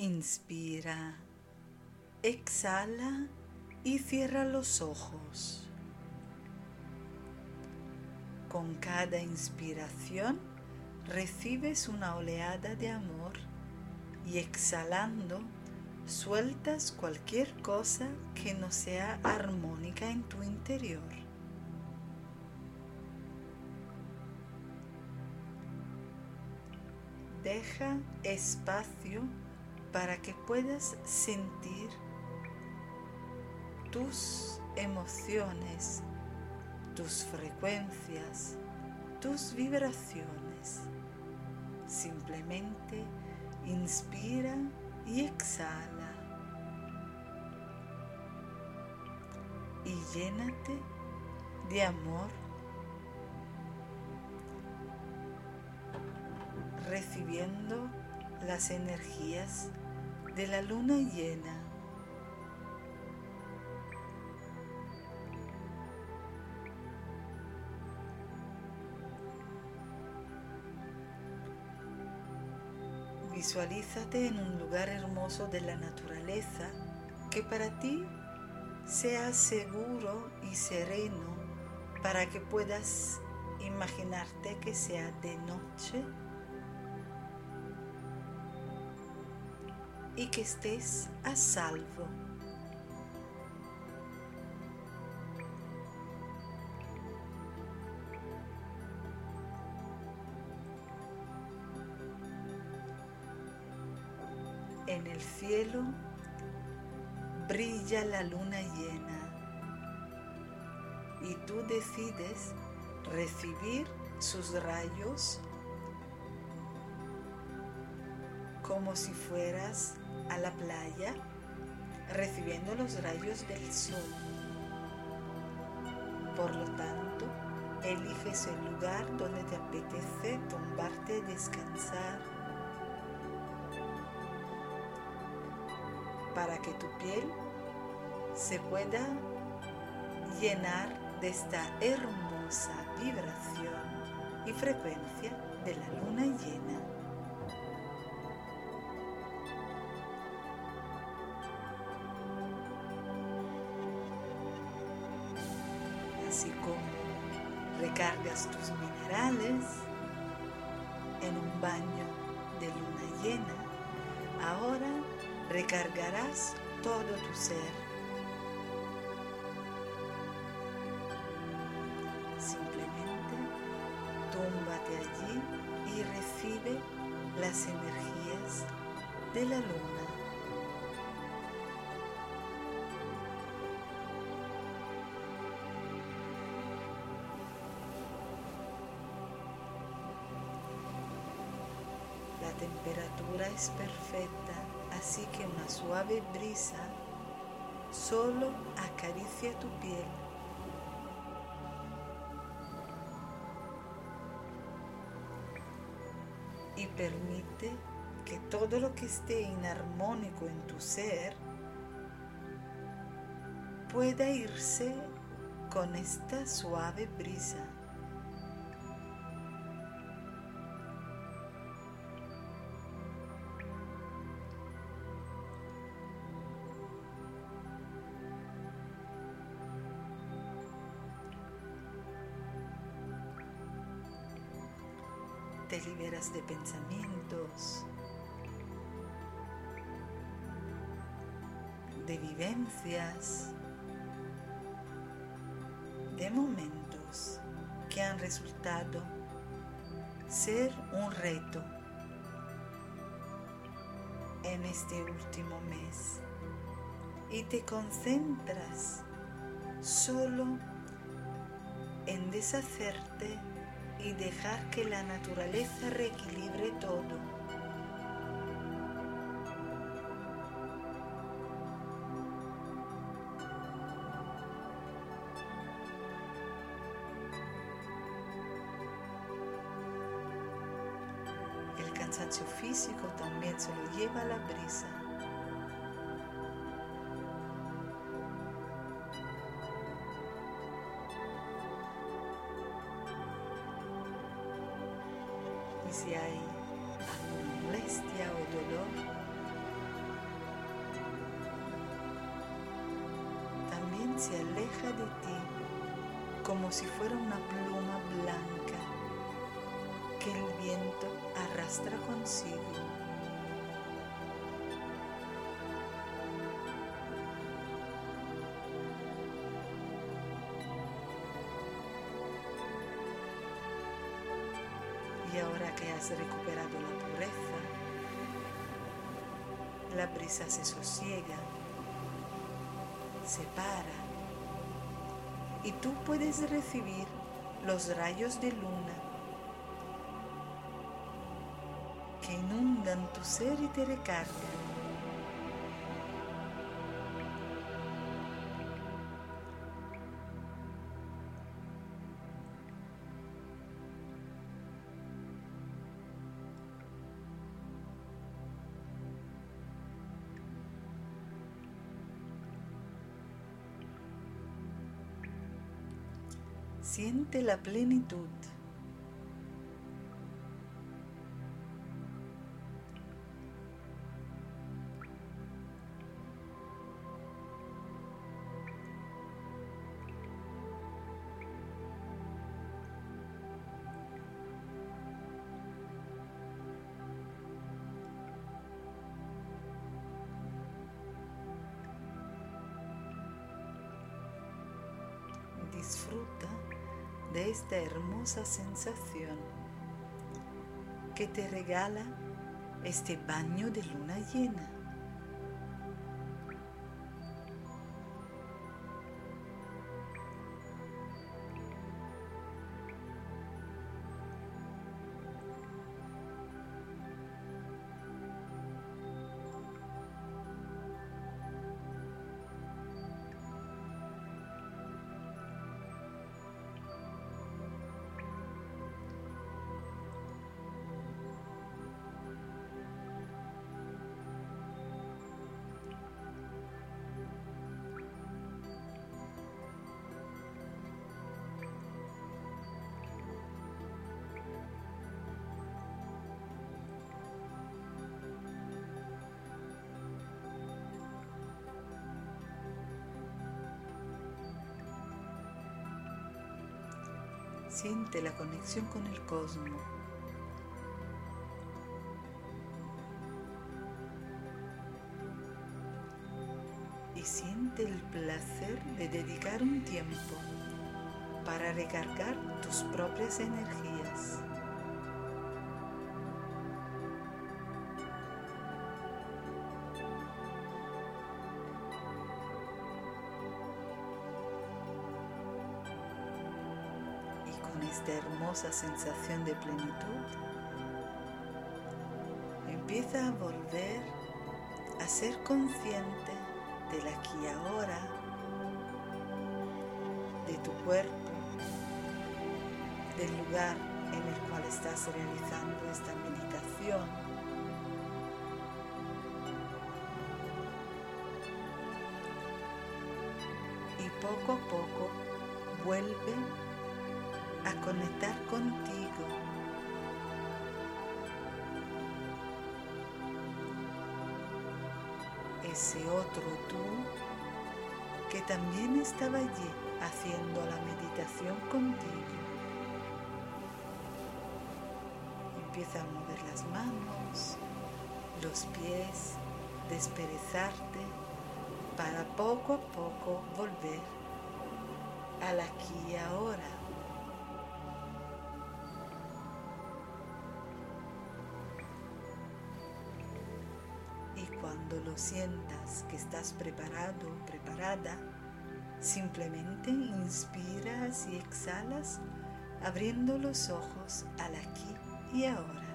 Inspira, exhala y cierra los ojos. Con cada inspiración recibes una oleada de amor y exhalando sueltas cualquier cosa que no sea armónica en tu interior. Deja espacio para que puedas sentir tus emociones, tus frecuencias, tus vibraciones. Simplemente inspira y exhala. Y llénate de amor, recibiendo las energías de la luna llena. Visualízate en un lugar hermoso de la naturaleza que para ti sea seguro y sereno para que puedas imaginarte que sea de noche y que estés a salvo. En el cielo brilla la luna llena y tú decides recibir sus rayos como si fueras a la playa recibiendo los rayos del sol. Por lo tanto, eliges el lugar donde te apetece tumbarte y descansar para que tu piel se pueda llenar de esta hermosa vibración y frecuencia de la luna llena. Recargas tus minerales en un baño de luna llena, ahora recargarás todo tu ser. Simplemente túmbate allí y recibe las energías de la luna. Es perfecta así que una suave brisa solo acaricia tu piel. Y permite que todo lo que esté inarmónico en tu ser pueda irse con esta suave brisa. Te liberas de pensamientos, de vivencias, de momentos que han resultado ser un reto en este último mes. Y te concentras solo en deshacerte y dejar que la naturaleza reequilibre todo. El cansancio físico también se lo lleva a la brisa. Se aleja de ti como si fuera una pluma blanca que el viento arrastra consigo. Y ahora que has recuperado la pureza, la brisa se sosiega, se para y tú puedes recibir los rayos de luna que inundan tu ser y te recargan. Siente la plenitud. Disfruta de esta hermosa sensación que te regala este baño de luna llena. Siente la conexión con el cosmos. Y siente el placer de dedicar un tiempo para recargar tus propias energías. Esta hermosa sensación de plenitud, empieza a volver a ser consciente del aquí y ahora, de tu cuerpo, del lugar en el cual estás realizando esta meditación. Y poco a poco vuelve a conectar contigo. Ese otro tú que también estaba allí haciendo la meditación contigo. Empieza a mover las manos, los pies, desperezarte para poco a poco volver al aquí y ahora. Cuando lo sientas que estás preparado, preparada, simplemente inspiras y exhalas abriendo los ojos al aquí y ahora.